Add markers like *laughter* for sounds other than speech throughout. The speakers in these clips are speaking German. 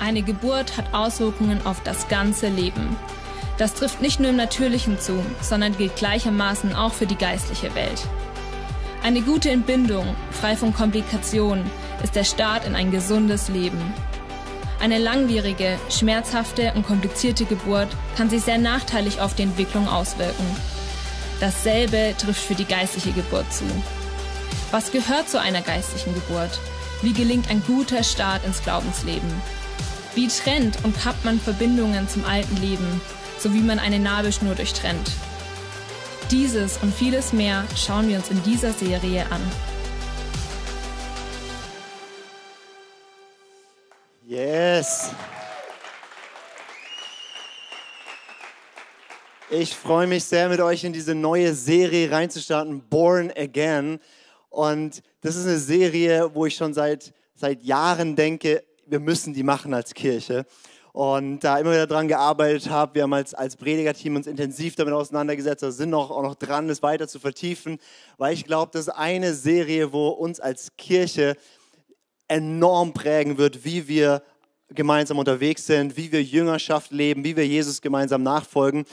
Eine Geburt hat Auswirkungen auf das ganze Leben. Das trifft nicht nur im Natürlichen zu, sondern gilt gleichermaßen auch für die geistliche Welt. Eine gute Entbindung, frei von Komplikationen, ist der Start in ein gesundes Leben. Eine langwierige, schmerzhafte und komplizierte Geburt kann sich sehr nachteilig auf die Entwicklung auswirken. Dasselbe trifft für die geistliche Geburt zu. Was gehört zu einer geistlichen Geburt? Wie gelingt ein guter Start ins Glaubensleben? Wie trennt und kappt man Verbindungen zum alten Leben, so wie man eine Nabelschnur durchtrennt? Dieses und vieles mehr schauen wir uns in dieser Serie an. Yes. Ich freue mich sehr, mit euch in diese neue Serie reinzustarten, Born Again. Und das ist eine Serie, wo ich schon seit, seit Jahren denke, wir müssen die machen als Kirche. Und da immer wieder dran gearbeitet habe. Wir haben als, als Predigerteam uns intensiv damit auseinandergesetzt, wir sind noch, auch noch dran, das weiter zu vertiefen, weil ich glaube, das ist eine Serie, wo uns als Kirche enorm prägen wird, wie wir gemeinsam unterwegs sind, wie wir Jüngerschaft leben, wie wir Jesus gemeinsam nachfolgen.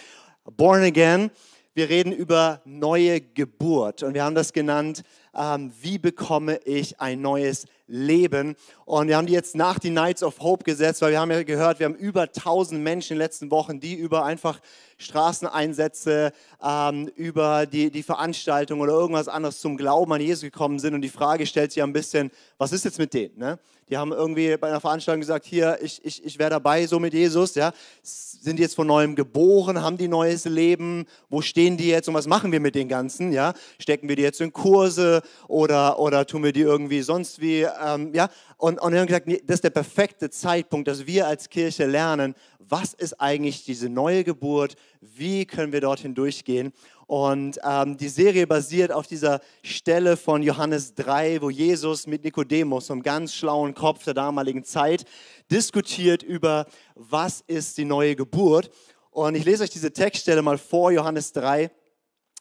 Born Again, wir reden über neue Geburt und wir haben das genannt, ähm, wie bekomme ich ein neues Leben. Und wir haben die jetzt nach die Nights of Hope gesetzt, weil wir haben ja gehört, wir haben über 1000 Menschen in den letzten Wochen, die über einfach Straßeneinsätze, ähm, über die, die Veranstaltung oder irgendwas anderes zum Glauben an Jesus gekommen sind. Und die Frage stellt sich ein bisschen, was ist jetzt mit denen? Ne? Die haben irgendwie bei einer Veranstaltung gesagt, hier, ich, ich, ich wäre dabei so mit Jesus. Ja? Sind die jetzt von neuem geboren? Haben die neues Leben? Wo stehen die jetzt und was machen wir mit den Ganzen? Ja? Stecken wir die jetzt in Kurse oder, oder tun wir die irgendwie sonst wie? Ähm, ja? Und, und wir haben gesagt, das ist der perfekte Zeitpunkt, dass wir als Kirche lernen, was ist eigentlich diese neue Geburt? Wie können wir dorthin durchgehen? Und ähm, die Serie basiert auf dieser Stelle von Johannes 3, wo Jesus mit Nikodemus, einem ganz schlauen Kopf der damaligen Zeit, diskutiert über, was ist die neue Geburt. Und ich lese euch diese Textstelle mal vor, Johannes 3.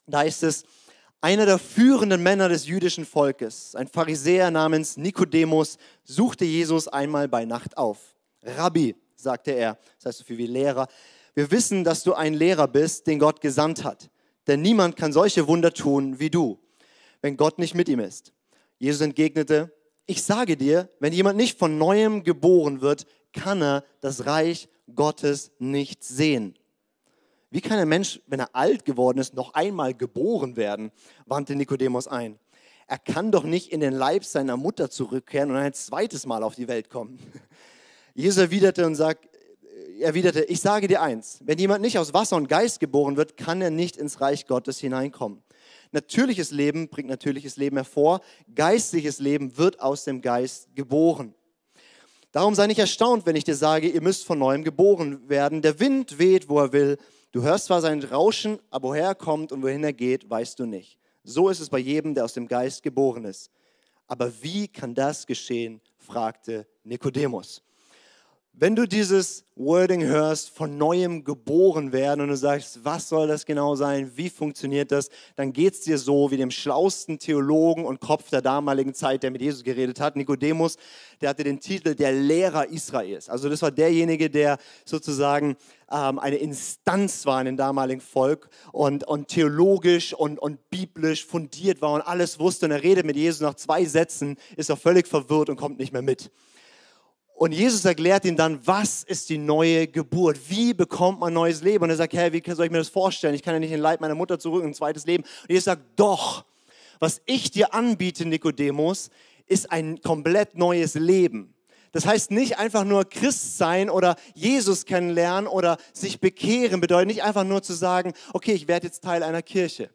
Da ist es, einer der führenden Männer des jüdischen Volkes, ein Pharisäer namens Nikodemus, suchte Jesus einmal bei Nacht auf. Rabbi, sagte er, das heißt so viel wie Lehrer, wir wissen, dass du ein Lehrer bist, den Gott gesandt hat denn niemand kann solche Wunder tun wie du, wenn Gott nicht mit ihm ist. Jesus entgegnete, ich sage dir, wenn jemand nicht von neuem geboren wird, kann er das Reich Gottes nicht sehen. Wie kann ein Mensch, wenn er alt geworden ist, noch einmal geboren werden? wandte Nikodemus ein. Er kann doch nicht in den Leib seiner Mutter zurückkehren und ein zweites Mal auf die Welt kommen. *laughs* Jesus erwiderte und sagt, erwiderte, ich sage dir eins, wenn jemand nicht aus Wasser und Geist geboren wird, kann er nicht ins Reich Gottes hineinkommen. Natürliches Leben bringt natürliches Leben hervor, geistliches Leben wird aus dem Geist geboren. Darum sei nicht erstaunt, wenn ich dir sage, ihr müsst von neuem geboren werden. Der Wind weht, wo er will. Du hörst zwar sein Rauschen, aber woher er kommt und wohin er geht, weißt du nicht. So ist es bei jedem, der aus dem Geist geboren ist. Aber wie kann das geschehen? fragte Nikodemus. Wenn du dieses Wording hörst, von neuem geboren werden und du sagst, was soll das genau sein, wie funktioniert das, dann geht es dir so wie dem schlausten Theologen und Kopf der damaligen Zeit, der mit Jesus geredet hat, Nikodemus, der hatte den Titel der Lehrer Israels. Also das war derjenige, der sozusagen ähm, eine Instanz war in dem damaligen Volk und, und theologisch und, und biblisch fundiert war und alles wusste und er redet mit Jesus nach zwei Sätzen, ist er völlig verwirrt und kommt nicht mehr mit. Und Jesus erklärt ihm dann, was ist die neue Geburt? Wie bekommt man neues Leben? Und er sagt, hey, wie soll ich mir das vorstellen? Ich kann ja nicht in den Leib meiner Mutter zurück, ein zweites Leben. Und Jesus sagt, doch, was ich dir anbiete, Nikodemus, ist ein komplett neues Leben. Das heißt nicht einfach nur Christ sein oder Jesus kennenlernen oder sich bekehren, bedeutet nicht einfach nur zu sagen, okay, ich werde jetzt Teil einer Kirche.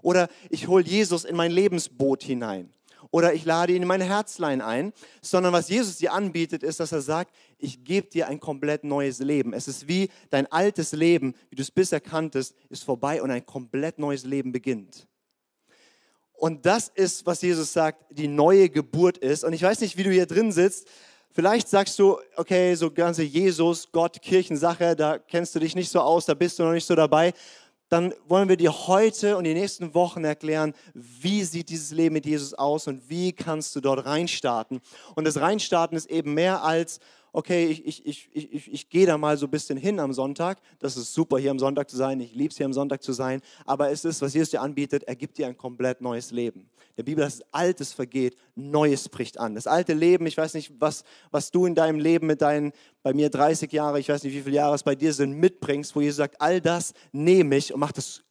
Oder ich hole Jesus in mein Lebensboot hinein oder ich lade ihn in mein Herzlein ein, sondern was Jesus dir anbietet, ist, dass er sagt, ich gebe dir ein komplett neues Leben. Es ist wie dein altes Leben, wie du es bisher kanntest, ist vorbei und ein komplett neues Leben beginnt. Und das ist, was Jesus sagt, die neue Geburt ist. Und ich weiß nicht, wie du hier drin sitzt. Vielleicht sagst du, okay, so ganze Jesus, Gott, Kirchensache, da kennst du dich nicht so aus, da bist du noch nicht so dabei dann wollen wir dir heute und die nächsten Wochen erklären, wie sieht dieses Leben mit Jesus aus und wie kannst du dort reinstarten. Und das Reinstarten ist eben mehr als, okay, ich, ich, ich, ich, ich, ich gehe da mal so ein bisschen hin am Sonntag. Das ist super, hier am Sonntag zu sein. Ich liebe es, hier am Sonntag zu sein. Aber es ist, was Jesus dir anbietet, er gibt dir ein komplett neues Leben. Der Bibel, das Altes vergeht, Neues bricht an. Das alte Leben, ich weiß nicht, was, was du in deinem Leben mit deinen, bei mir 30 Jahre, ich weiß nicht, wie viele Jahre es bei dir sind, mitbringst, wo Jesus sagt, all das nehme ich und mach das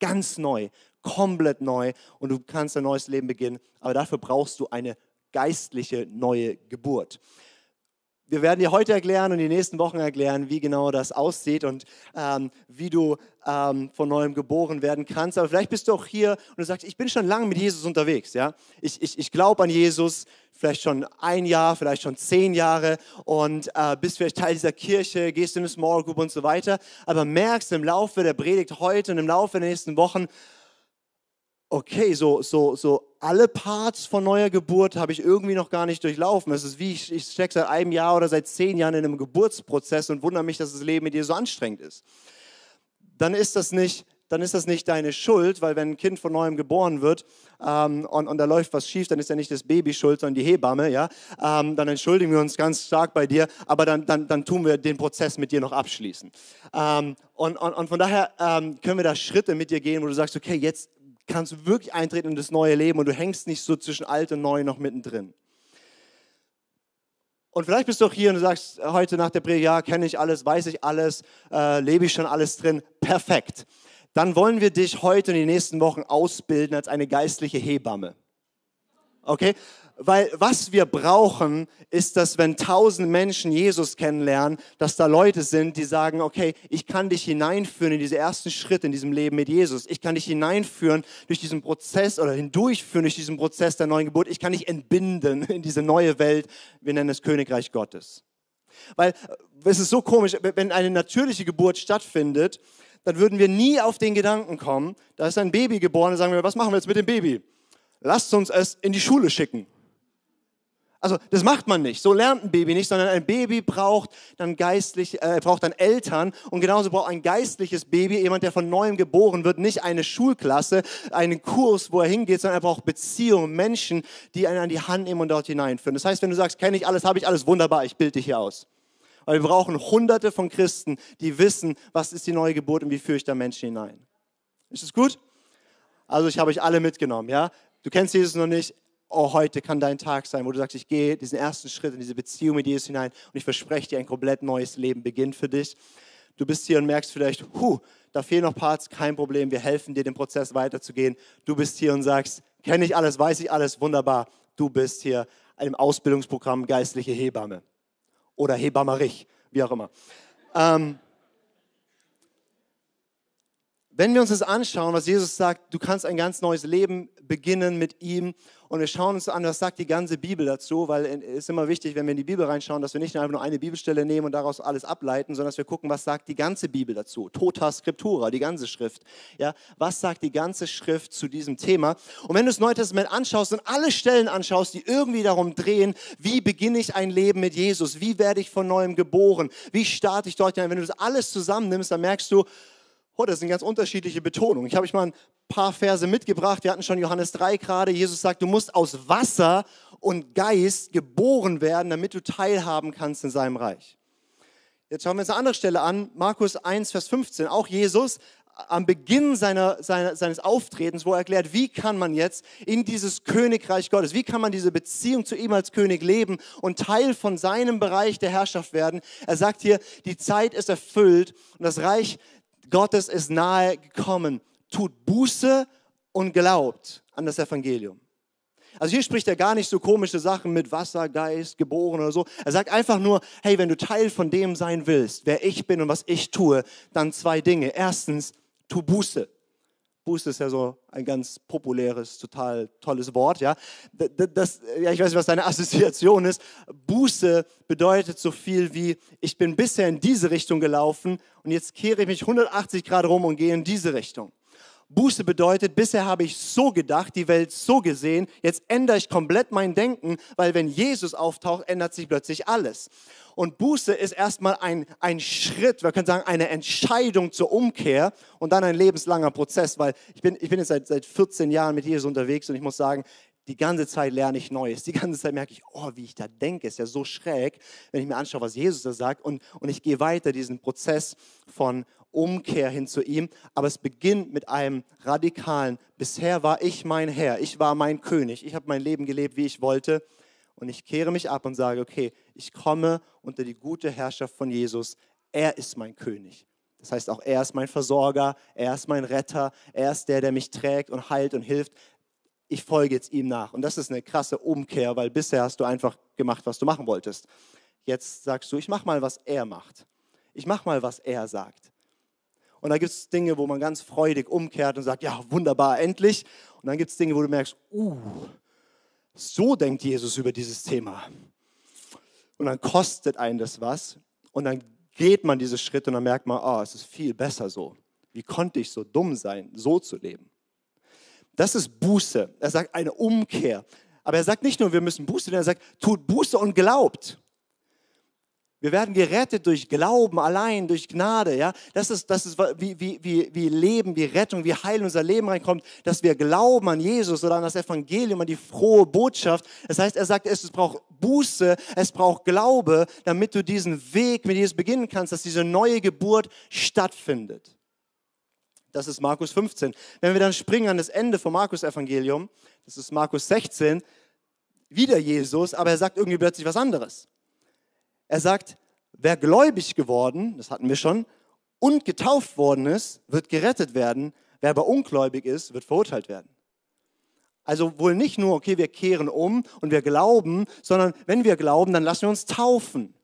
ganz neu, komplett neu und du kannst ein neues Leben beginnen. Aber dafür brauchst du eine geistliche neue Geburt wir werden dir heute erklären und die nächsten Wochen erklären, wie genau das aussieht und ähm, wie du ähm, von neuem geboren werden kannst. Aber vielleicht bist du auch hier und du sagst, ich bin schon lange mit Jesus unterwegs. Ja? Ich, ich, ich glaube an Jesus, vielleicht schon ein Jahr, vielleicht schon zehn Jahre und äh, bist vielleicht Teil dieser Kirche, gehst in eine Small Group und so weiter. Aber merkst im Laufe der Predigt heute und im Laufe der nächsten Wochen, okay, so, so, so alle Parts von neuer Geburt habe ich irgendwie noch gar nicht durchlaufen. Es ist wie, ich, ich stecke seit einem Jahr oder seit zehn Jahren in einem Geburtsprozess und wundere mich, dass das Leben mit dir so anstrengend ist. Dann ist das nicht, dann ist das nicht deine Schuld, weil wenn ein Kind von neuem geboren wird ähm, und, und da läuft was schief, dann ist ja nicht das Baby schuld, sondern die Hebamme, ja. Ähm, dann entschuldigen wir uns ganz stark bei dir, aber dann, dann, dann tun wir den Prozess mit dir noch abschließen. Ähm, und, und, und von daher ähm, können wir da Schritte mit dir gehen, wo du sagst, okay, jetzt kannst du wirklich eintreten in das neue Leben und du hängst nicht so zwischen alt und neu noch mittendrin. Und vielleicht bist du auch hier und du sagst heute nach der Predigt, ja, kenne ich alles, weiß ich alles, äh, lebe ich schon alles drin, perfekt. Dann wollen wir dich heute in den nächsten Wochen ausbilden als eine geistliche Hebamme. Okay? Weil was wir brauchen, ist, dass wenn tausend Menschen Jesus kennenlernen, dass da Leute sind, die sagen, okay, ich kann dich hineinführen in diese ersten Schritte in diesem Leben mit Jesus. Ich kann dich hineinführen durch diesen Prozess oder hindurchführen durch diesen Prozess der neuen Geburt. Ich kann dich entbinden in diese neue Welt. Wir nennen es Königreich Gottes. Weil äh, es ist so komisch, wenn eine natürliche Geburt stattfindet, dann würden wir nie auf den Gedanken kommen, da ist ein Baby geboren, und sagen wir, was machen wir jetzt mit dem Baby? Lasst uns es in die Schule schicken. Also das macht man nicht. So lernt ein Baby nicht, sondern ein Baby braucht dann geistlich, äh, braucht dann Eltern und genauso braucht ein geistliches Baby, jemand, der von neuem geboren wird, nicht eine Schulklasse, einen Kurs, wo er hingeht, sondern er braucht Beziehungen, Menschen, die einen an die Hand nehmen und dort hineinführen. Das heißt, wenn du sagst, kenne ich alles, habe ich alles, wunderbar, ich bilde dich hier aus. Weil wir brauchen hunderte von Christen, die wissen, was ist die neue Geburt und wie führe ich da Menschen hinein. Ist das gut? Also ich habe euch alle mitgenommen, ja? Du kennst Jesus noch nicht, oh, heute kann dein Tag sein, wo du sagst, ich gehe diesen ersten Schritt in diese Beziehung mit Jesus hinein und ich verspreche dir, ein komplett neues Leben beginnt für dich. Du bist hier und merkst vielleicht, huh, da fehlen noch Parts, kein Problem, wir helfen dir, den Prozess weiterzugehen. Du bist hier und sagst, kenne ich alles, weiß ich alles, wunderbar. Du bist hier im Ausbildungsprogramm geistliche Hebamme oder Hebammerich, wie auch immer. Ähm, wenn wir uns das anschauen, was Jesus sagt, du kannst ein ganz neues Leben beginnen mit ihm und wir schauen uns an, was sagt die ganze Bibel dazu, weil es ist immer wichtig, wenn wir in die Bibel reinschauen, dass wir nicht einfach nur eine Bibelstelle nehmen und daraus alles ableiten, sondern dass wir gucken, was sagt die ganze Bibel dazu. Tota Scriptura, die ganze Schrift. Ja, was sagt die ganze Schrift zu diesem Thema? Und wenn du das Neue Testament anschaust und alle Stellen anschaust, die irgendwie darum drehen, wie beginne ich ein Leben mit Jesus? Wie werde ich von neuem geboren? Wie starte ich dort hinein? Wenn du das alles zusammennimmst, dann merkst du, Oh, das sind ganz unterschiedliche Betonungen. Ich habe euch mal ein paar Verse mitgebracht. Wir hatten schon Johannes 3 gerade. Jesus sagt, du musst aus Wasser und Geist geboren werden, damit du teilhaben kannst in seinem Reich. Jetzt schauen wir uns eine andere Stelle an. Markus 1, Vers 15. Auch Jesus am Beginn seiner, seiner, seines Auftretens, wo er erklärt, wie kann man jetzt in dieses Königreich Gottes, wie kann man diese Beziehung zu ihm als König leben und Teil von seinem Bereich der Herrschaft werden. Er sagt hier, die Zeit ist erfüllt und das Reich Gottes ist nahe gekommen. Tut Buße und glaubt an das Evangelium. Also hier spricht er gar nicht so komische Sachen mit Wasser, Geist, geboren oder so. Er sagt einfach nur, hey, wenn du Teil von dem sein willst, wer ich bin und was ich tue, dann zwei Dinge. Erstens, tu Buße. Buße ist ja so ein ganz populäres, total tolles Wort. Ja? Das, ja, ich weiß nicht, was deine *laughs* Assoziation ist. Buße bedeutet so viel wie, ich bin bisher in diese Richtung gelaufen und jetzt kehre ich mich 180 Grad rum und gehe in diese Richtung. Buße bedeutet, bisher habe ich so gedacht, die Welt so gesehen, jetzt ändere ich komplett mein Denken, weil wenn Jesus auftaucht, ändert sich plötzlich alles. Und Buße ist erstmal ein, ein Schritt, wir können sagen, eine Entscheidung zur Umkehr und dann ein lebenslanger Prozess, weil ich bin, ich bin jetzt seit, seit 14 Jahren mit Jesus unterwegs und ich muss sagen, die ganze Zeit lerne ich Neues. Die ganze Zeit merke ich, oh, wie ich da denke, ist ja so schräg, wenn ich mir anschaue, was Jesus da sagt. Und, und ich gehe weiter diesen Prozess von Umkehr hin zu ihm. Aber es beginnt mit einem radikalen, bisher war ich mein Herr, ich war mein König, ich habe mein Leben gelebt, wie ich wollte. Und ich kehre mich ab und sage, okay, ich komme unter die gute Herrschaft von Jesus. Er ist mein König. Das heißt, auch er ist mein Versorger, er ist mein Retter, er ist der, der mich trägt und heilt und hilft. Ich folge jetzt ihm nach. Und das ist eine krasse Umkehr, weil bisher hast du einfach gemacht, was du machen wolltest. Jetzt sagst du, ich mache mal, was er macht. Ich mache mal, was er sagt. Und da gibt es Dinge, wo man ganz freudig umkehrt und sagt, ja, wunderbar, endlich. Und dann gibt es Dinge, wo du merkst, uh, so denkt Jesus über dieses Thema. Und dann kostet einen das was. Und dann geht man diese Schritte und dann merkt man, oh, es ist viel besser so. Wie konnte ich so dumm sein, so zu leben? Das ist Buße. Er sagt eine Umkehr. Aber er sagt nicht nur, wir müssen Buße er sagt, tut Buße und glaubt. Wir werden gerettet durch Glauben allein, durch Gnade. Ja? Das ist, das ist wie, wie, wie, wie Leben, wie Rettung, wie Heil in unser Leben reinkommt, dass wir glauben an Jesus oder an das Evangelium, an die frohe Botschaft. Das heißt, er sagt, es braucht Buße, es braucht Glaube, damit du diesen Weg mit Jesus beginnen kannst, dass diese neue Geburt stattfindet. Das ist Markus 15. Wenn wir dann springen an das Ende vom Markus-Evangelium, das ist Markus 16, wieder Jesus, aber er sagt irgendwie plötzlich was anderes. Er sagt, wer gläubig geworden, das hatten wir schon, und getauft worden ist, wird gerettet werden. Wer aber ungläubig ist, wird verurteilt werden. Also wohl nicht nur, okay, wir kehren um und wir glauben, sondern wenn wir glauben, dann lassen wir uns taufen.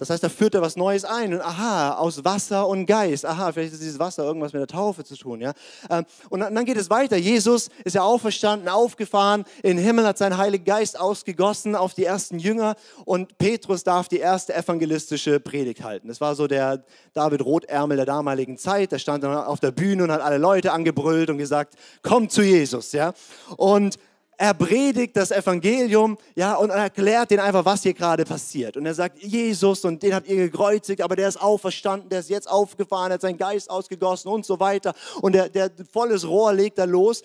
Das heißt, da führt er was Neues ein. Und aha, aus Wasser und Geist. Aha, vielleicht ist dieses Wasser irgendwas mit der Taufe zu tun. Ja? Ähm, und dann geht es weiter. Jesus ist ja auferstanden, aufgefahren. In den Himmel hat sein Heiliger Geist ausgegossen auf die ersten Jünger. Und Petrus darf die erste evangelistische Predigt halten. Das war so der David Rotärmel der damaligen Zeit. Der stand dann auf der Bühne und hat alle Leute angebrüllt und gesagt, komm zu Jesus. Ja? Und er predigt das Evangelium, ja, und erklärt denen einfach, was hier gerade passiert. Und er sagt, Jesus, und den habt ihr gekreuzigt, aber der ist auferstanden, der ist jetzt aufgefahren, hat seinen Geist ausgegossen und so weiter. Und der, der volles Rohr legt da los.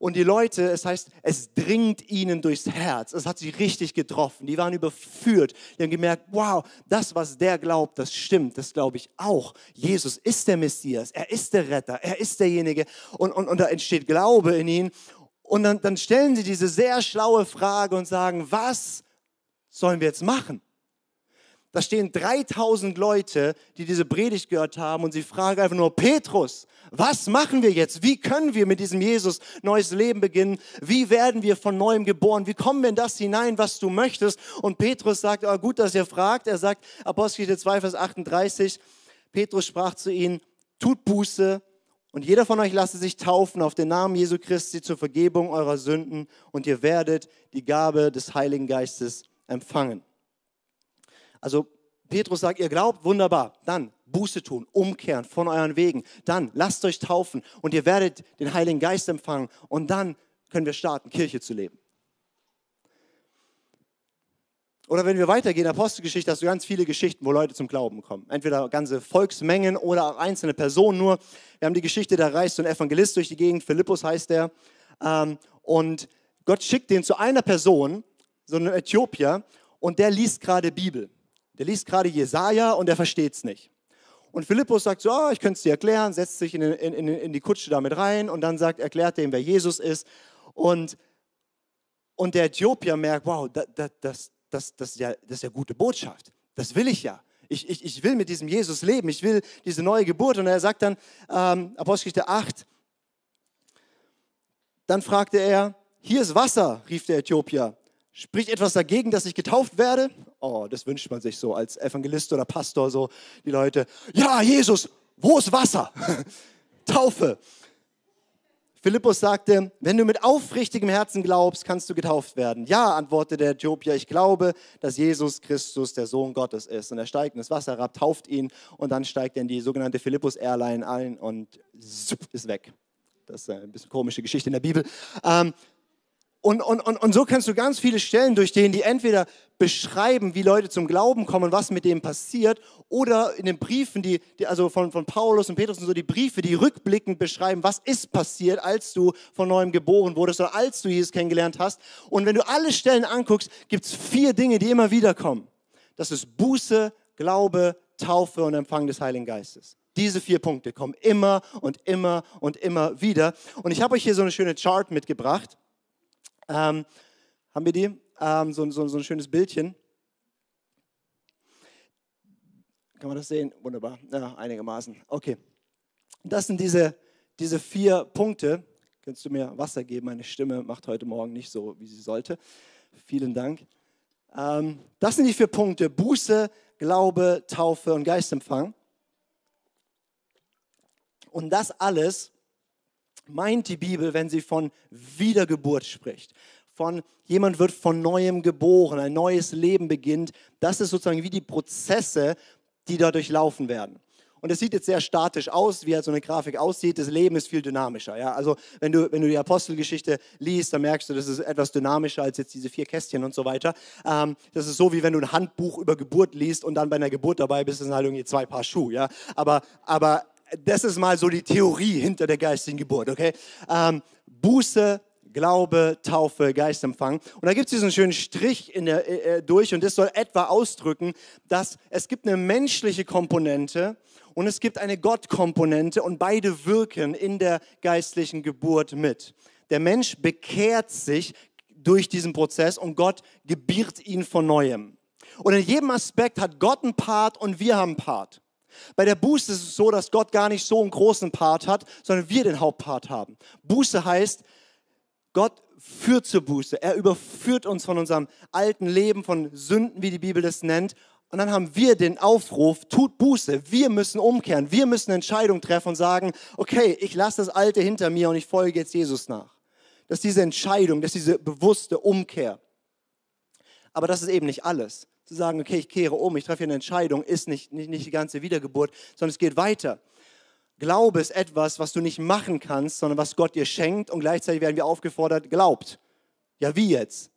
Und die Leute, es heißt, es dringt ihnen durchs Herz. Es hat sie richtig getroffen. Die waren überführt. Die haben gemerkt, wow, das, was der glaubt, das stimmt. Das glaube ich auch. Jesus ist der Messias. Er ist der Retter. Er ist derjenige. Und, und, und da entsteht Glaube in ihnen. Und dann, dann stellen sie diese sehr schlaue Frage und sagen, was sollen wir jetzt machen? Da stehen 3000 Leute, die diese Predigt gehört haben und sie fragen einfach nur, Petrus, was machen wir jetzt? Wie können wir mit diesem Jesus neues Leben beginnen? Wie werden wir von neuem geboren? Wie kommen wir in das hinein, was du möchtest? Und Petrus sagt, oh, gut, dass ihr fragt. Er sagt, Apostelgeschichte 2, Vers 38, Petrus sprach zu ihnen, tut Buße und jeder von euch lasse sich taufen auf den Namen Jesu Christi zur Vergebung eurer Sünden und ihr werdet die Gabe des Heiligen Geistes empfangen. Also Petrus sagt, ihr glaubt, wunderbar, dann Buße tun, umkehren von euren Wegen, dann lasst euch taufen und ihr werdet den Heiligen Geist empfangen und dann können wir starten, Kirche zu leben. Oder wenn wir weitergehen, Apostelgeschichte, hast du ganz viele Geschichten, wo Leute zum Glauben kommen. Entweder ganze Volksmengen oder auch einzelne Personen nur. Wir haben die Geschichte, da reist so ein Evangelist durch die Gegend, Philippus heißt der. Ähm, und Gott schickt den zu einer Person, so einem Äthiopier, und der liest gerade Bibel. Der liest gerade Jesaja und der versteht es nicht. Und Philippus sagt so, oh, ich könnte es dir erklären, setzt sich in, in, in, die Kutsche damit rein und dann sagt, erklärt dem, wer Jesus ist. Und, und der Äthiopier merkt, wow, das, das, das, das, ist ja, das ist ja gute Botschaft. Das will ich ja. Ich, ich, ich will mit diesem Jesus leben. Ich will diese neue Geburt. Und er sagt dann, ähm, Apostelgeschichte 8, dann fragte er, hier ist Wasser, rief der Äthiopier. Spricht etwas dagegen, dass ich getauft werde? Oh, das wünscht man sich so als Evangelist oder Pastor, so die Leute. Ja, Jesus, wo ist Wasser? *laughs* Taufe. Philippus sagte, wenn du mit aufrichtigem Herzen glaubst, kannst du getauft werden. Ja, antwortete der Äthiopier, ich glaube, dass Jesus Christus der Sohn Gottes ist. Und er steigt in das Wasser herab, tauft ihn und dann steigt er in die sogenannte Philippus Airline ein und ist weg. Das ist eine bisschen komische Geschichte in der Bibel. Ähm, Und, und, und, und so kannst du ganz viele Stellen durchstehen, die entweder beschreiben, wie Leute zum Glauben kommen, was mit dem passiert, oder in den Briefen, die, die also von, von Paulus und Petrus und so, die Briefe, die rückblickend beschreiben, was ist passiert, als du von neuem geboren wurdest oder als du Jesus kennengelernt hast. Und wenn du alle Stellen anguckst, gibt es vier Dinge, die immer wieder kommen. Das ist Buße, Glaube, Taufe und Empfang des Heiligen Geistes. Diese vier Punkte kommen immer und immer und immer wieder. Und ich habe euch hier so eine schöne Chart mitgebracht. Ähm, haben wir die? Ähm, so, so, so ein schönes Bildchen. Kann man das sehen? Wunderbar. Ja, einigermaßen. Okay. Das sind diese, diese vier Punkte. Könntest du mir Wasser geben? Meine Stimme macht heute Morgen nicht so, wie sie sollte. Vielen Dank. Ähm, das sind die vier Punkte. Buße, Glaube, Taufe und Geistempfang. Und das alles meint die Bibel, wenn sie von Wiedergeburt spricht. Von jemand wird von neuem geboren, ein neues Leben beginnt. Das ist sozusagen wie die Prozesse, die dadurch laufen werden. Und es sieht jetzt sehr statisch aus, wie halt so eine Grafik aussieht. Das Leben ist viel dynamischer. Ja? Also wenn du, wenn du die Apostelgeschichte liest, dann merkst du, das ist etwas dynamischer als jetzt diese vier Kästchen und so weiter. Ähm, das ist so, wie wenn du ein Handbuch über Geburt liest und dann bei einer Geburt dabei bist, sind halt irgendwie zwei Paar Schuhe. Ja? Aber, aber das ist mal so die Theorie hinter der geistigen Geburt, okay? Ähm, Buße, Glaube, Taufe, Geistempfang. Und da gibt es diesen schönen Strich der, äh, äh, durch und das soll etwa ausdrücken, dass es gibt eine menschliche Komponente und es gibt eine Gottkomponente und beide wirken in der geistlichen Geburt mit. Der Mensch bekehrt sich durch diesen Prozess und Gott gebiert ihn von neuem. Und in jedem Aspekt hat Gott einen Part und wir haben einen Part. Bei der Buße ist es so, dass Gott gar nicht so einen großen Part hat, sondern wir den Hauptpart haben. Buße heißt, Gott führt zur Buße. Er überführt uns von unserem alten Leben, von Sünden, wie die Bibel das nennt. Und dann haben wir den Aufruf, tut Buße. Wir müssen umkehren. Wir müssen Entscheidungen treffen und sagen, okay, ich lasse das Alte hinter mir und ich folge jetzt Jesus nach. Das ist diese Entscheidung, das ist diese bewusste Umkehr. Aber das ist eben nicht alles zu sagen, okay, ich kehre um, ich treffe eine Entscheidung, ist nicht, nicht, nicht die ganze Wiedergeburt, sondern es geht weiter. Glaube ist etwas, was du nicht machen kannst, sondern was Gott dir schenkt und gleichzeitig werden wir aufgefordert, glaubt. Ja, wie jetzt?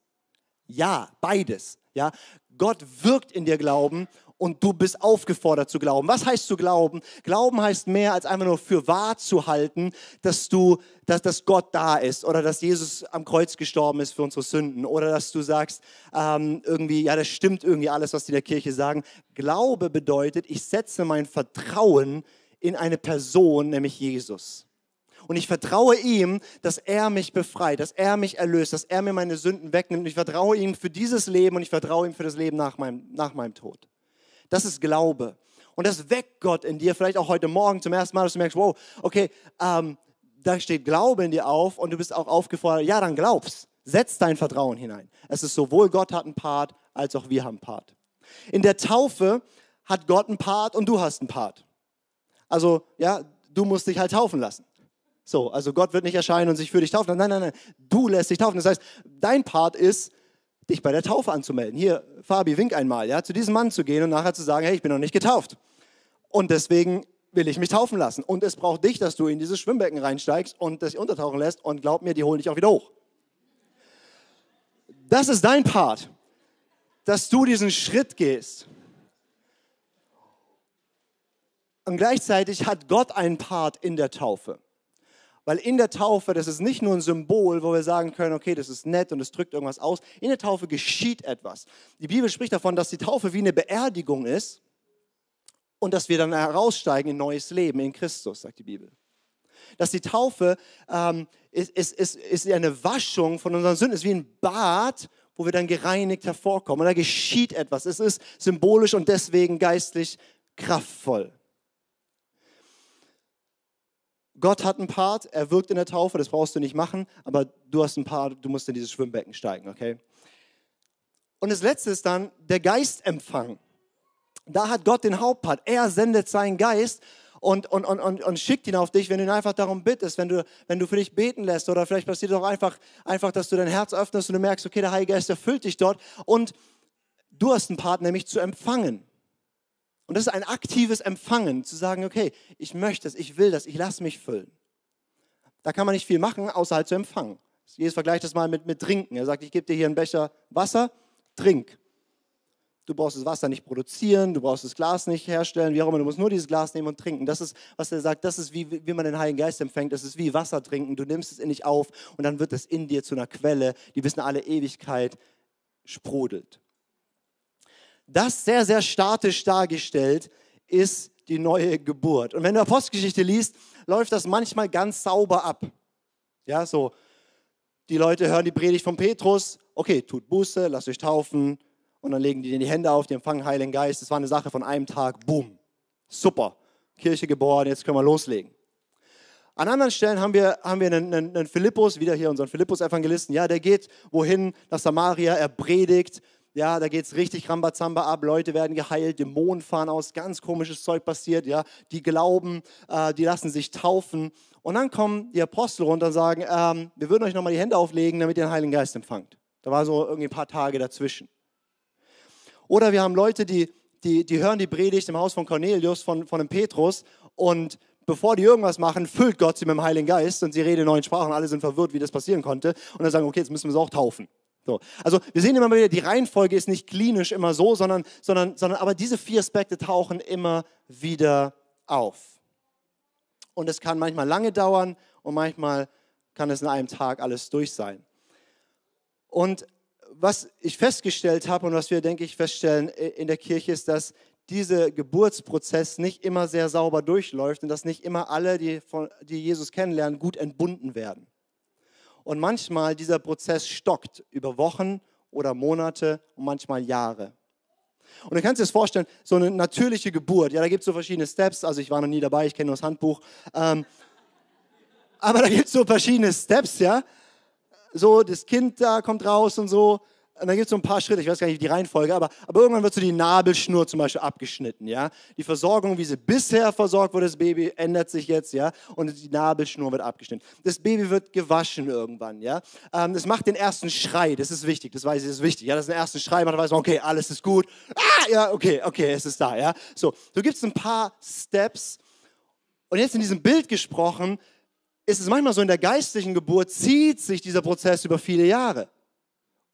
Ja, beides. Ja, Gott wirkt in dir Glauben und du bist aufgefordert zu glauben. Was heißt zu glauben? Glauben heißt mehr als einfach nur für wahr zu halten, dass du, dass, dass Gott da ist oder dass Jesus am Kreuz gestorben ist für unsere Sünden oder dass du sagst ähm, irgendwie, ja, das stimmt irgendwie alles, was die in der Kirche sagen. Glaube bedeutet, ich setze mein Vertrauen in eine Person, nämlich Jesus. Und ich vertraue ihm, dass er mich befreit, dass er mich erlöst, dass er mir meine Sünden wegnimmt. Ich vertraue ihm für dieses Leben und ich vertraue ihm für das Leben nach meinem, nach meinem Tod. Das ist Glaube. Und das weckt Gott in dir, vielleicht auch heute Morgen zum ersten Mal, dass du merkst, wow, okay, ähm, da steht Glaube in dir auf und du bist auch aufgefordert, ja, dann glaubst. Setz dein Vertrauen hinein. Es ist sowohl Gott hat einen Part, als auch wir haben einen Part. In der Taufe hat Gott einen Part und du hast einen Part. Also, ja, du musst dich halt taufen lassen. So, also Gott wird nicht erscheinen und sich für dich taufen. Nein, nein, nein, du lässt dich taufen. Das heißt, dein Part ist, dich bei der Taufe anzumelden. Hier, Fabi, wink einmal, ja, zu diesem Mann zu gehen und nachher zu sagen, hey, ich bin noch nicht getauft. Und deswegen will ich mich taufen lassen. Und es braucht dich, dass du in dieses Schwimmbecken reinsteigst und dich untertauchen lässt. Und glaub mir, die holen dich auch wieder hoch. Das ist dein Part, dass du diesen Schritt gehst. Und gleichzeitig hat Gott einen Part in der Taufe. Weil in der Taufe, das ist nicht nur ein Symbol, wo wir sagen können, okay, das ist nett und es drückt irgendwas aus. In der Taufe geschieht etwas. Die Bibel spricht davon, dass die Taufe wie eine Beerdigung ist und dass wir dann heraussteigen in neues Leben in Christus, sagt die Bibel. Dass die Taufe ähm, ist, ist, ist, ist eine Waschung von unseren Sünden, ist wie ein Bad, wo wir dann gereinigt hervorkommen. Und da geschieht etwas. Es ist symbolisch und deswegen geistlich kraftvoll. Gott hat einen Part, er wirkt in der Taufe, das brauchst du nicht machen, aber du hast einen Part, du musst in dieses Schwimmbecken steigen, okay? Und das letzte ist dann der Geistempfang. Da hat Gott den Hauptpart. Er sendet seinen Geist und, und, und, und, und schickt ihn auf dich, wenn du ihn einfach darum bittest, wenn du, wenn du für dich beten lässt oder vielleicht passiert es auch einfach, einfach, dass du dein Herz öffnest und du merkst, okay, der Heilige Geist erfüllt dich dort und du hast einen Part, nämlich zu empfangen. Und das ist ein aktives Empfangen, zu sagen, okay, ich möchte es, ich will das, ich lasse mich füllen. Da kann man nicht viel machen, außer halt zu empfangen. Jesus vergleicht das mal mit, mit Trinken. Er sagt, ich gebe dir hier einen Becher Wasser, trink. Du brauchst das Wasser nicht produzieren, du brauchst das Glas nicht herstellen, wie auch immer. Du musst nur dieses Glas nehmen und trinken. Das ist, was er sagt, das ist wie, wie man den Heiligen Geist empfängt. Das ist wie Wasser trinken. Du nimmst es in dich auf und dann wird es in dir zu einer Quelle, die bis in alle Ewigkeit sprudelt. Das sehr, sehr statisch dargestellt ist die neue Geburt. Und wenn du Apostelgeschichte liest, läuft das manchmal ganz sauber ab. Ja, so, die Leute hören die Predigt von Petrus, okay, tut Buße, lasst euch taufen, und dann legen die die Hände auf, die empfangen Heiligen Geist. Das war eine Sache von einem Tag, boom, super, Kirche geboren, jetzt können wir loslegen. An anderen Stellen haben wir, haben wir einen, einen, einen Philippus, wieder hier unseren Philippus-Evangelisten, ja, der geht wohin nach Samaria, er predigt, ja, da geht es richtig Rambazamba ab, Leute werden geheilt, Dämonen fahren aus, ganz komisches Zeug passiert, ja, die glauben, äh, die lassen sich taufen und dann kommen die Apostel runter und sagen, ähm, wir würden euch nochmal die Hände auflegen, damit ihr den Heiligen Geist empfangt. Da war so irgendwie ein paar Tage dazwischen. Oder wir haben Leute, die, die, die hören die Predigt im Haus von Cornelius, von, von dem Petrus und bevor die irgendwas machen, füllt Gott sie mit dem Heiligen Geist und sie reden in neuen Sprachen. Alle sind verwirrt, wie das passieren konnte. Und dann sagen, okay, jetzt müssen wir sie auch taufen. So. Also wir sehen immer wieder, die Reihenfolge ist nicht klinisch immer so, sondern, sondern, sondern aber diese vier Aspekte tauchen immer wieder auf. Und es kann manchmal lange dauern und manchmal kann es in einem Tag alles durch sein. Und was ich festgestellt habe und was wir, denke ich, feststellen in der Kirche ist, dass dieser Geburtsprozess nicht immer sehr sauber durchläuft und dass nicht immer alle, die, von, die Jesus kennenlernen, gut entbunden werden. Und manchmal dieser Prozess stockt über Wochen oder Monate und manchmal Jahre. Und du kannst dir das vorstellen, so eine natürliche Geburt, ja, da gibt es so verschiedene Steps, also ich war noch nie dabei, ich kenne nur das Handbuch, ähm, aber da gibt es so verschiedene Steps, ja, so das Kind da kommt raus und so. Und dann gibt es so ein paar Schritte, ich weiß gar nicht die Reihenfolge, aber, aber irgendwann wird so die Nabelschnur zum Beispiel abgeschnitten, ja. Die Versorgung, wie sie bisher versorgt wurde, das Baby, ändert sich jetzt, ja. Und die Nabelschnur wird abgeschnitten. Das Baby wird gewaschen irgendwann, ja. Ähm, das macht den ersten Schrei, das ist wichtig, das weiß ich, das ist wichtig, ja. Das ist der erste Schrei, man weiß, okay, alles ist gut. Ah, ja, okay, okay, es ist da, ja. So, du gibst ein paar Steps. Und jetzt in diesem Bild gesprochen, ist es manchmal so, in der geistlichen Geburt zieht sich dieser Prozess über viele Jahre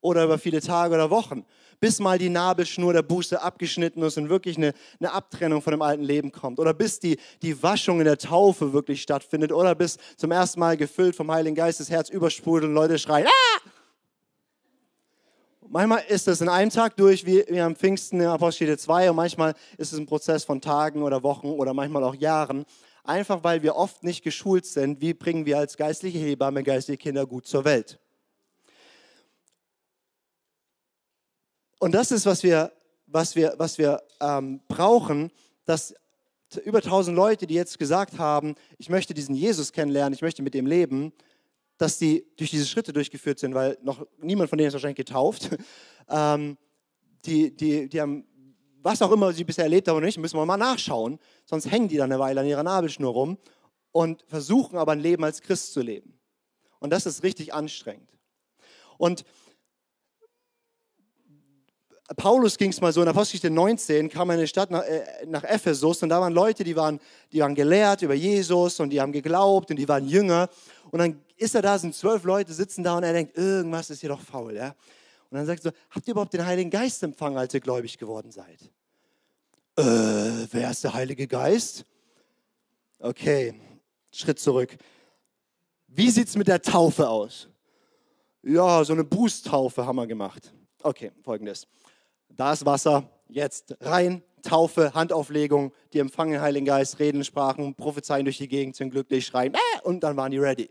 oder über viele Tage oder Wochen, bis mal die Nabelschnur der Buße abgeschnitten ist und wirklich eine, eine Abtrennung von dem alten Leben kommt oder bis die, die Waschung in der Taufe wirklich stattfindet oder bis zum ersten Mal gefüllt vom Heiligen Geist das Herz übersprudelt und Leute schreien, ah! Manchmal ist es in einem Tag durch, wie, wie am Pfingsten in Apostel 2, und manchmal ist es ein Prozess von Tagen oder Wochen oder manchmal auch Jahren einfach weil wir oft nicht geschult sind, wie bringen wir als geistliche Hebamme geistliche Kinder gut zur Welt. Und das ist, was wir, was wir, was wir ähm, brauchen, dass über 1000 Leute, die jetzt gesagt haben, ich möchte diesen Jesus kennenlernen, ich möchte mit ihm leben, dass die durch diese Schritte durchgeführt sind, weil noch niemand von denen ist wahrscheinlich getauft. *laughs* Ähm, die, die, die haben was auch immer sie bisher erlebt haben oder nicht, müssen wir mal nachschauen. Sonst hängen die dann eine Weile an ihrer Nabelschnur rum und versuchen aber ein Leben als Christ zu leben. Und das ist richtig anstrengend. Und Paulus ging es mal so, in Apostelgeschichte 19 kam er in eine Stadt nach, äh, nach, Ephesus und da waren Leute, die waren, die waren gelehrt über Jesus und die haben geglaubt und die waren Jünger. Und dann ist er da, sind zwölf Leute, sitzen da und er denkt, irgendwas ist hier doch faul. Ja? Und dann sagt er so, habt ihr überhaupt den Heiligen Geist empfangen, als ihr gläubig geworden seid? Äh, wer ist der Heilige Geist? Okay, Schritt zurück. Wie sieht es mit der Taufe aus? Ja, so eine Bußtaufe haben wir gemacht. Okay, folgendes. Da ist Wasser, jetzt rein, Taufe, Handauflegung, die empfangen den Heiligen Geist, reden Sprachen, prophezeien durch die Gegend, sind glücklich, schreien, äh, und dann waren die ready.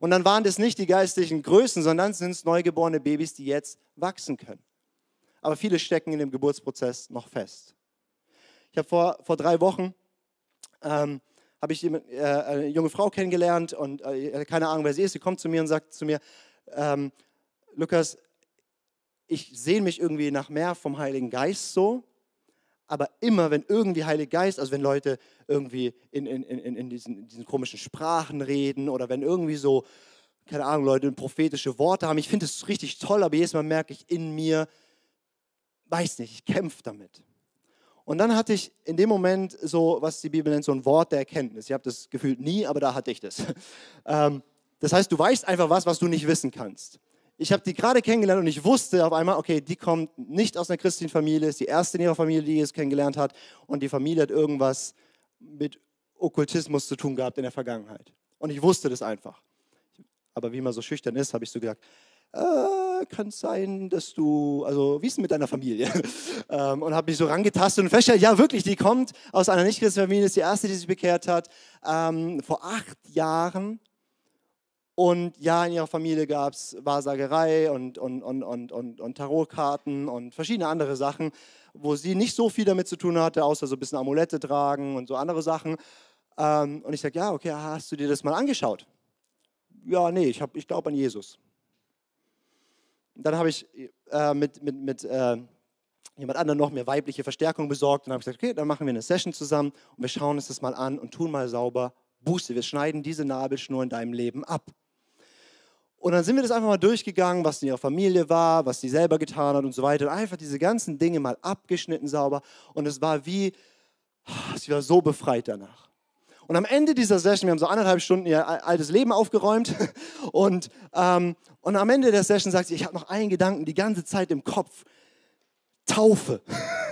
Und dann waren das nicht die geistlichen Größen, sondern sind es neugeborene Babys, die jetzt wachsen können. Aber viele stecken in dem Geburtsprozess noch fest. Ich habe vor, vor drei Wochen ähm, habe ich äh, eine junge Frau kennengelernt und äh, keine Ahnung, wer sie ist. Sie kommt zu mir und sagt zu mir, ähm, Lukas, ich sehe mich irgendwie nach mehr vom Heiligen Geist so, aber immer, wenn irgendwie Heiliger Geist, also wenn Leute irgendwie in, in, in, in, diesen, in diesen komischen Sprachen reden oder wenn irgendwie so, keine Ahnung, Leute prophetische Worte haben, ich finde es richtig toll, aber jedes Mal merke ich in mir, weiß nicht, ich kämpfe damit. Und dann hatte ich in dem Moment so, was die Bibel nennt, so ein Wort der Erkenntnis. Ich habe das gefühlt nie, aber da hatte ich das. *laughs* Ähm, Das heißt, du weißt einfach was, was du nicht wissen kannst. Ich habe die gerade kennengelernt und ich wusste auf einmal, okay, die kommt nicht aus einer christlichen Familie, ist die erste in ihrer Familie, die es kennengelernt hat und die Familie hat irgendwas mit Okkultismus zu tun gehabt in der Vergangenheit. Und ich wusste das einfach. Aber wie man so schüchtern ist, habe ich so gesagt, äh, kann es sein, dass du, also wie ist es mit deiner Familie? *laughs* ähm, und habe mich so rangetastet und festgestellt, ja wirklich, die kommt aus einer nicht-christlichen Familie, ist die erste, die sich bekehrt hat, ähm, vor acht Jahren. Und ja, in ihrer Familie gab es Wahrsagerei und, und, und, und, und, und Tarotkarten und verschiedene andere Sachen, wo sie nicht so viel damit zu tun hatte, außer so ein bisschen Amulette tragen und so andere Sachen. Ähm, und ich sage, ja, okay, hast du dir das mal angeschaut? Ja, nee, ich, ich glaube an Jesus. Dann habe ich äh, mit, mit, mit äh, jemand anderem noch mehr weibliche Verstärkung besorgt und habe gesagt, okay, dann machen wir eine Session zusammen und wir schauen uns das mal an und tun mal sauber Buße. Wir schneiden diese Nabelschnur in deinem Leben ab. Und dann sind wir das einfach mal durchgegangen, was in ihrer Familie war, was sie selber getan hat und so weiter. Und einfach diese ganzen Dinge mal abgeschnitten sauber. Und es war wie, sie war so befreit danach. Und am Ende dieser Session, wir haben so anderthalb Stunden ihr altes Leben aufgeräumt. *laughs* Und, ähm, und am Ende der Session sagt sie, ich habe noch einen Gedanken die ganze Zeit im Kopf. Taufe.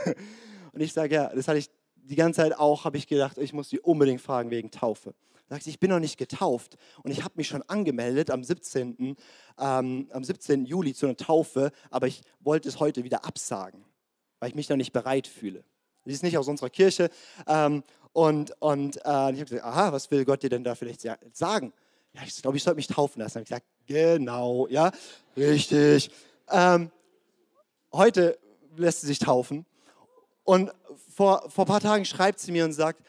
*laughs* Und ich sage, ja, das hatte ich die ganze Zeit auch, habe ich gedacht, ich muss sie unbedingt fragen wegen Taufe. Sagt sie, ich bin noch nicht getauft und ich habe mich schon angemeldet am 17. Ähm, am 17. Juli zu einer Taufe, aber ich wollte es heute wieder absagen, weil ich mich noch nicht bereit fühle. Sie ist nicht aus unserer Kirche ähm, und, und äh, ich habe gesagt, aha, was will Gott dir denn da vielleicht sagen? Ja, ich glaube, ich sollte mich taufen lassen. Ich gesagt, genau, ja, richtig. Ähm, heute lässt sie sich taufen. Und vor, vor ein paar Tagen schreibt sie mir und sagt,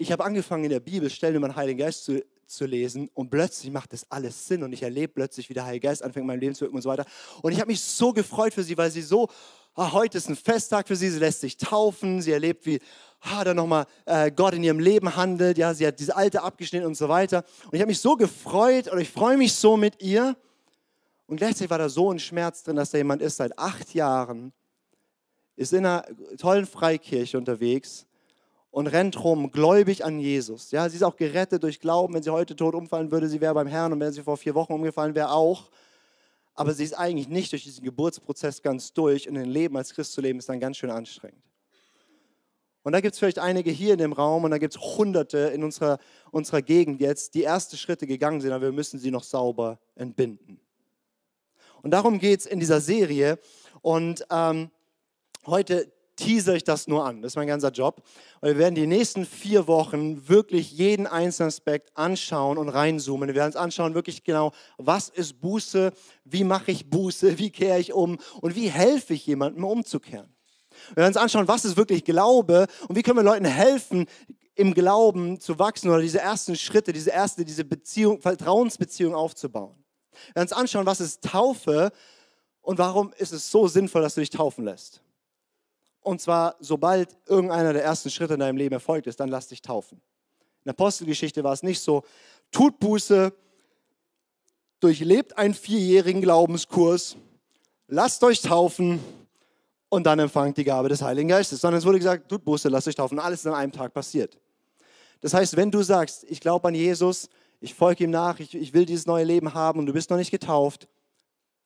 ich habe angefangen in der Bibel Stellen über den Heiligen Geist zu, zu lesen und plötzlich macht das alles Sinn und ich erlebe plötzlich, wie der Heilige Geist anfängt, in meinem Leben zu wirken und so weiter. Und ich habe mich so gefreut für sie, weil sie so, ah, heute ist ein Festtag für sie, sie lässt sich taufen, sie erlebt, wie ah, da nochmal äh, Gott in ihrem Leben handelt, ja, sie hat diese alte abgeschnitten und so weiter. Und ich habe mich so gefreut und ich freue mich so mit ihr. Und gleichzeitig war da so ein Schmerz drin, dass da jemand ist seit acht Jahren, ist in einer tollen Freikirche unterwegs und rennt rum, gläubig an Jesus. Ja, sie ist auch gerettet durch Glauben. Wenn sie heute tot umfallen würde, sie wäre beim Herrn und wenn sie vor vier Wochen umgefallen wäre, auch. Aber sie ist eigentlich nicht durch diesen Geburtsprozess ganz durch und ein Leben als Christ zu leben ist dann ganz schön anstrengend. Und da gibt es vielleicht einige hier in dem Raum und da gibt es Hunderte in unserer, unserer Gegend jetzt, die erste Schritte gegangen sind, aber wir müssen sie noch sauber entbinden. Und darum geht es in dieser Serie. Und ähm, heute teaser ich das nur an. Das ist mein ganzer Job. Und wir werden die nächsten vier Wochen wirklich jeden einzelnen Aspekt anschauen und reinzoomen. Wir werden uns anschauen wirklich genau, was ist Buße, wie mache ich Buße, *laughs* wie kehre ich um und wie helfe ich jemandem umzukehren. Wir werden uns anschauen, was ist wirklich Glaube und wie können wir Leuten helfen, im Glauben zu wachsen oder diese ersten Schritte, diese erste, diese Beziehung, Vertrauensbeziehung aufzubauen. Wir werden uns anschauen, was ist Taufe und warum ist es so sinnvoll, dass du dich taufen lässt. Und zwar, sobald irgendeiner der ersten Schritte in deinem Leben erfolgt ist, dann lass dich taufen. In der Apostelgeschichte war es nicht so, tut Buße, durchlebt einen vierjährigen Glaubenskurs, lasst euch taufen und dann empfangt die Gabe des Heiligen Geistes. Sondern es wurde gesagt, tut Buße, lasst euch taufen. Alles ist an einem Tag passiert. Das heißt, wenn du sagst, ich glaube an Jesus, ich folge ihm nach, ich, ich will dieses neue Leben haben und du bist noch nicht getauft,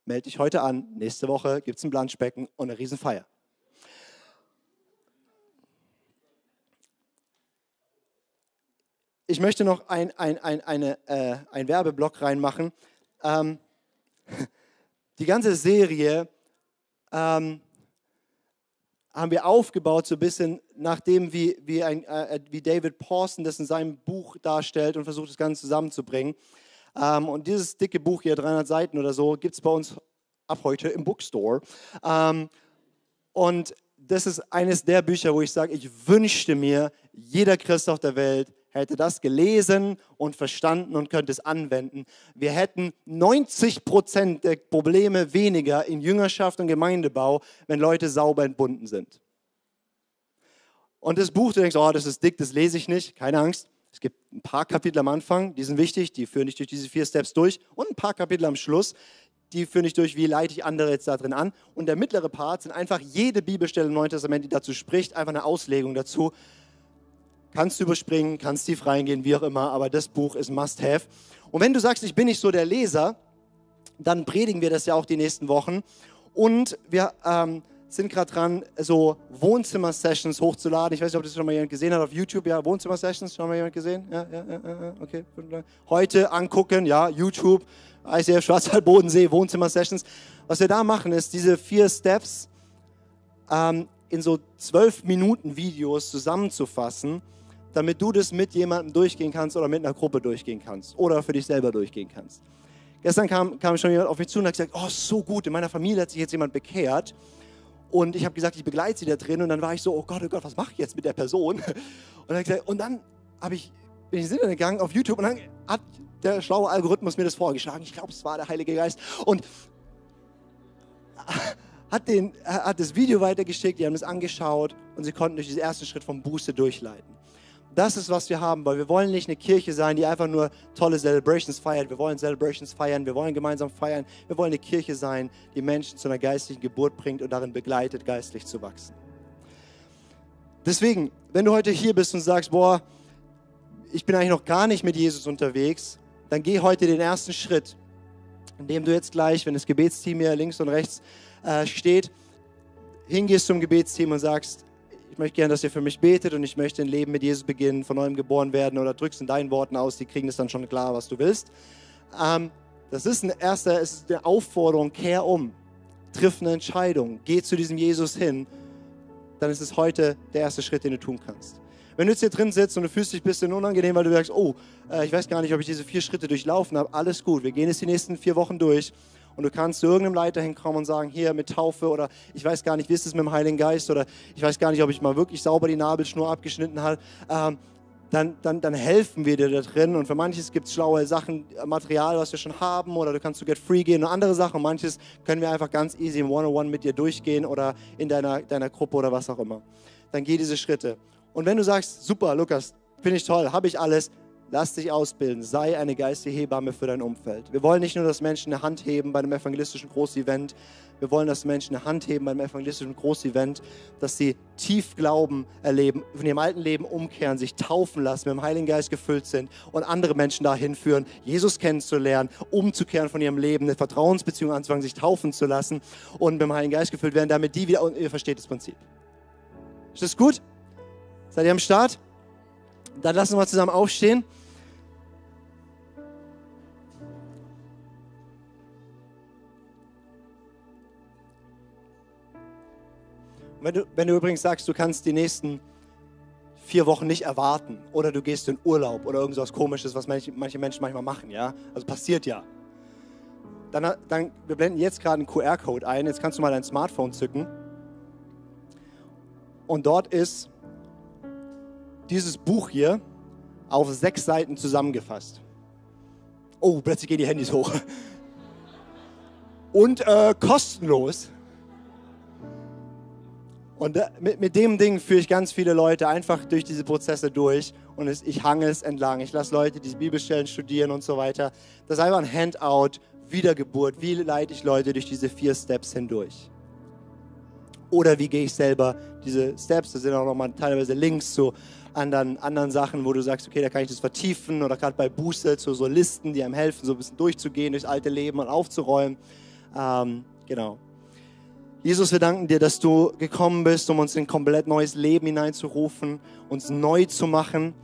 melde dich heute an. Nächste Woche gibt es ein Planschbecken und eine Riesenfeier. Ich möchte noch ein, ein, ein, eine, äh, ein Werbeblock reinmachen. Ähm, *laughs* die ganze Serie ähm, haben wir aufgebaut, so ein bisschen nach dem, wie, wie, ein, äh, wie David Pawson das in seinem Buch darstellt und versucht, das Ganze zusammenzubringen. Ähm, und dieses dicke Buch hier, 300 Seiten oder so, gibt es bei uns ab heute im Bookstore. Ähm, und das ist eines der Bücher, wo ich sage, ich wünschte mir, jeder Christ auf der Welt hätte das gelesen und verstanden und könnte es anwenden. Wir hätten 90 Prozent der Probleme weniger in Jüngerschaft und Gemeindebau, wenn Leute sauber entbunden sind. Und das Buch, du denkst, oh, das ist dick, das lese ich nicht. Keine Angst. Es gibt ein paar Kapitel am Anfang, die sind wichtig, die führen dich durch diese vier Steps durch. Und ein paar Kapitel am Schluss, die führen dich durch, wie leite ich andere jetzt da drin an. Und der mittlere Part sind einfach jede Bibelstelle im Neuen Testament, die dazu spricht, einfach eine Auslegung dazu kannst du überspringen, kannst tief reingehen, wie auch immer, aber das Buch ist Must-Have. Und wenn du sagst, ich bin nicht so der Leser, dann predigen wir das ja auch die nächsten Wochen. Und wir ähm, sind gerade dran, so Wohnzimmer-Sessions hochzuladen. Ich weiß nicht, ob das schon mal jemand gesehen hat auf YouTube. Ja, Wohnzimmer-Sessions, schon mal jemand gesehen? Ja, ja, ja, okay. Heute angucken, ja, YouTube, ICF Schwarzwald-Bodensee, Wohnzimmer-Sessions. Was wir da machen, ist diese vier Steps ähm, in so zwölf Minuten Videos zusammenzufassen, damit du das mit jemandem durchgehen kannst oder mit einer Gruppe durchgehen kannst oder für dich selber durchgehen kannst. Gestern kam, kam schon jemand auf mich zu und hat gesagt, oh, so gut, in meiner Familie hat sich jetzt jemand bekehrt. Und ich habe gesagt, ich begleite sie da drin. Und dann war ich so, oh Gott, oh Gott, was mache ich jetzt mit der Person? *laughs* Und dann, gesagt, und dann ich, bin ich in gegangen auf YouTube und dann hat der schlaue Algorithmus mir das vorgeschlagen. Ich glaube, es war der Heilige Geist. Und *laughs* hat, den, hat das Video weitergeschickt, die haben es angeschaut und sie konnten durch diesen ersten Schritt vom Buße durchleiten. Das ist, was wir haben, weil wir wollen nicht eine Kirche sein, die einfach nur tolle Celebrations feiert. Wir wollen Celebrations feiern, wir wollen gemeinsam feiern. Wir wollen eine Kirche sein, die Menschen zu einer geistlichen Geburt bringt und darin begleitet, geistlich zu wachsen. Deswegen, wenn du heute hier bist und sagst, boah, ich bin eigentlich noch gar nicht mit Jesus unterwegs, dann geh heute den ersten Schritt, indem du jetzt gleich, wenn das Gebetsteam hier links und rechts äh, steht, hingehst zum Gebetsteam und sagst, ich möchte gerne, dass ihr für mich betet und ich möchte ein Leben mit Jesus beginnen, von neuem geboren werden oder drückst in deinen Worten aus, die kriegen das dann schon klar, was du willst. Ähm, das ist ein erster, es ist eine Aufforderung, kehr um, triff eine Entscheidung, geh zu diesem Jesus hin, dann ist es heute der erste Schritt, den du tun kannst. Wenn du jetzt hier drin sitzt und du fühlst dich ein bisschen unangenehm, weil du sagst, oh, äh, ich weiß gar nicht, ob ich diese vier Schritte durchlaufen habe, alles gut, wir gehen jetzt die nächsten vier Wochen durch und du kannst zu irgendeinem Leiter hinkommen und sagen, hier mit Taufe oder ich weiß gar nicht, wie ist es mit dem Heiligen Geist oder ich weiß gar nicht, ob ich mal wirklich sauber die Nabelschnur abgeschnitten habe. Ähm, dann, dann, dann, helfen wir dir da drin. Und für manches gibt es schlaue Sachen, Material, was wir schon haben, oder du kannst zu Get Free gehen und andere Sachen. Und manches können wir einfach ganz easy im One-on-One mit dir durchgehen oder in deiner, deiner Gruppe oder was auch immer. Dann geh diese Schritte. Und wenn du sagst, super, Lukas, finde ich toll, habe ich alles, Lass dich ausbilden. Sei eine geistige Hebamme für dein Umfeld. Wir wollen nicht nur, dass Menschen eine Hand heben bei einem evangelistischen Großevent. Wir wollen, dass Menschen eine Hand heben beim evangelistischen Großevent, dass sie tief Glauben erleben, von ihrem alten Leben umkehren, sich taufen lassen, mit dem Heiligen Geist gefüllt sind und andere Menschen dahin führen, Jesus kennenzulernen, umzukehren von ihrem Leben, eine Vertrauensbeziehung anzufangen, sich taufen zu lassen und mit dem Heiligen Geist gefüllt werden, damit die wieder, ihr versteht das Prinzip. Ist das gut? Seid ihr am Start? Dann lassen wir mal zusammen aufstehen. Wenn du, wenn du übrigens sagst, du kannst die nächsten vier Wochen nicht erwarten oder du gehst in Urlaub oder irgendwas komisches, was manche, manche Menschen manchmal machen, ja, also passiert ja. Dann, dann, wir blenden jetzt gerade einen QR-Code ein, jetzt kannst du mal dein Smartphone zücken und dort ist dieses Buch hier auf sechs Seiten zusammengefasst. Oh, plötzlich gehen die Handys hoch. Und äh, kostenlos. Und mit, mit dem Ding führe ich ganz viele Leute einfach durch diese Prozesse durch und es, ich hange es entlang. Ich lasse Leute diese Bibelstellen studieren und so weiter. Das ist einfach ein Handout, Wiedergeburt. Wie leite ich Leute durch diese vier Steps hindurch? Oder wie gehe ich selber diese Steps? Da sind auch nochmal teilweise Links zu anderen, anderen Sachen, wo du sagst, okay, da kann ich das vertiefen. Oder gerade bei Buße zu so Listen, die einem helfen, so ein bisschen durchzugehen durchs alte Leben und aufzuräumen. Ähm, genau. Jesus, wir danken dir, dass du gekommen bist, um uns in ein komplett neues Leben hineinzurufen, uns neu zu machen.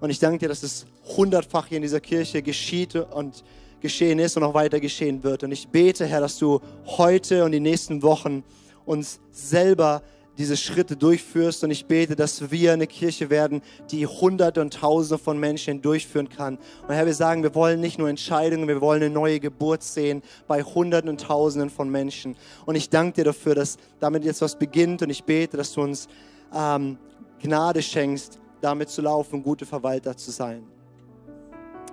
Und ich danke dir, dass es hundertfach hier in dieser Kirche geschieht und geschehen ist und auch weiter geschehen wird. Und ich bete, Herr, dass du heute und die nächsten Wochen uns selber diese Schritte durchführst. Und ich bete, dass wir eine Kirche werden, die Hunderte und Tausende von Menschen durchführen kann. Und Herr, wir sagen, wir wollen nicht nur Entscheidungen, wir wollen eine neue Geburt sehen bei Hunderten und Tausenden von Menschen. Und ich danke dir dafür, dass damit jetzt was beginnt. Und ich bete, dass du uns ähm, Gnade schenkst, damit zu laufen, gute Verwalter zu sein.